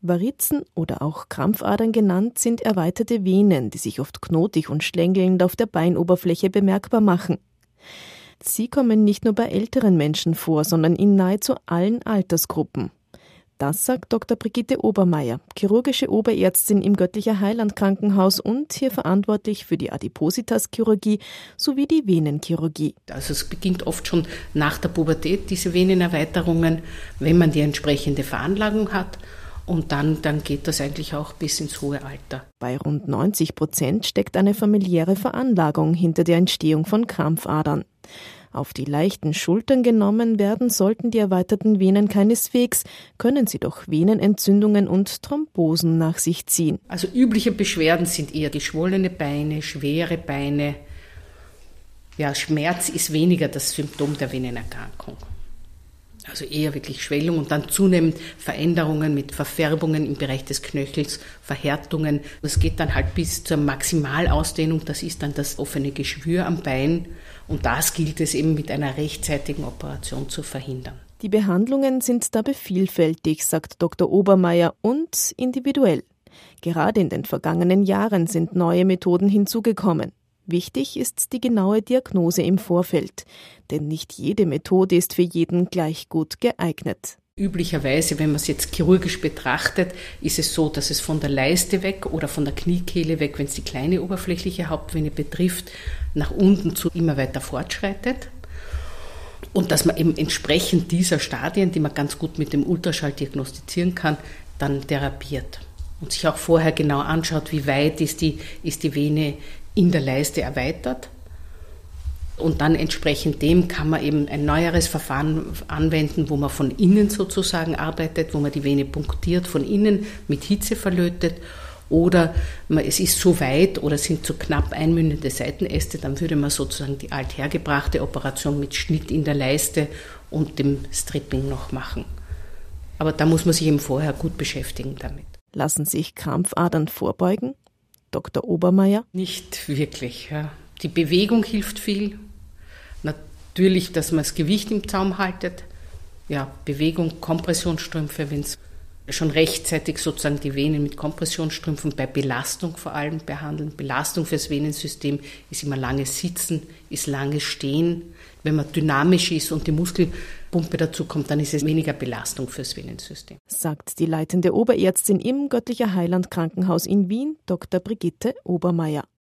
Varizen oder auch Krampfadern genannt sind erweiterte Venen, die sich oft knotig und schlängelnd auf der Beinoberfläche bemerkbar machen. Sie kommen nicht nur bei älteren Menschen vor, sondern in nahezu allen Altersgruppen. Das sagt Dr. Brigitte Obermeier, chirurgische Oberärztin im Göttlicher Heiland Krankenhaus und hier verantwortlich für die Adipositas-Chirurgie sowie die Venenchirurgie. Also es beginnt oft schon nach der Pubertät, diese Venenerweiterungen, wenn man die entsprechende Veranlagung hat. Und dann, dann geht das eigentlich auch bis ins hohe Alter. Bei rund 90 Prozent steckt eine familiäre Veranlagung hinter der Entstehung von Krampfadern. Auf die leichten Schultern genommen werden sollten die erweiterten Venen keineswegs, können sie doch Venenentzündungen und Thrombosen nach sich ziehen. Also übliche Beschwerden sind eher geschwollene Beine, schwere Beine. Ja, Schmerz ist weniger das Symptom der Venenerkrankung. Also eher wirklich Schwellung und dann zunehmend Veränderungen mit Verfärbungen im Bereich des Knöchels, Verhärtungen. Das geht dann halt bis zur Maximalausdehnung, das ist dann das offene Geschwür am Bein und das gilt es eben mit einer rechtzeitigen Operation zu verhindern. Die Behandlungen sind dabei vielfältig, sagt Dr. Obermeier, und individuell. Gerade in den vergangenen Jahren sind neue Methoden hinzugekommen. Wichtig ist die genaue Diagnose im Vorfeld, denn nicht jede Methode ist für jeden gleich gut geeignet. Üblicherweise, wenn man es jetzt chirurgisch betrachtet, ist es so, dass es von der Leiste weg oder von der Kniekehle weg, wenn es die kleine oberflächliche Hauptvene betrifft, nach unten zu immer weiter fortschreitet. Und dass man eben entsprechend dieser Stadien, die man ganz gut mit dem Ultraschall diagnostizieren kann, dann therapiert. Und sich auch vorher genau anschaut, wie weit ist die, ist die Vene in der Leiste erweitert und dann entsprechend dem kann man eben ein neueres Verfahren anwenden, wo man von innen sozusagen arbeitet, wo man die Vene punktiert, von innen mit Hitze verlötet. Oder es ist zu weit oder sind zu knapp einmündende Seitenäste, dann würde man sozusagen die althergebrachte Operation mit Schnitt in der Leiste und dem Stripping noch machen. Aber da muss man sich eben vorher gut beschäftigen damit. Lassen sich Krampfadern vorbeugen? Dr. Obermeier? Nicht wirklich. Ja. Die Bewegung hilft viel, Natürlich, dass man das Gewicht im Zaum haltet. Ja, Bewegung, Kompressionsstrümpfe, wenn es schon rechtzeitig sozusagen die Venen mit Kompressionsstrümpfen bei Belastung vor allem behandeln. Belastung fürs Venensystem ist immer langes Sitzen, ist langes Stehen. Wenn man dynamisch ist und die Muskelpumpe dazu kommt, dann ist es weniger Belastung fürs Venensystem. Sagt die leitende Oberärztin im Göttlicher Heiland Krankenhaus in Wien, Dr. Brigitte Obermeier.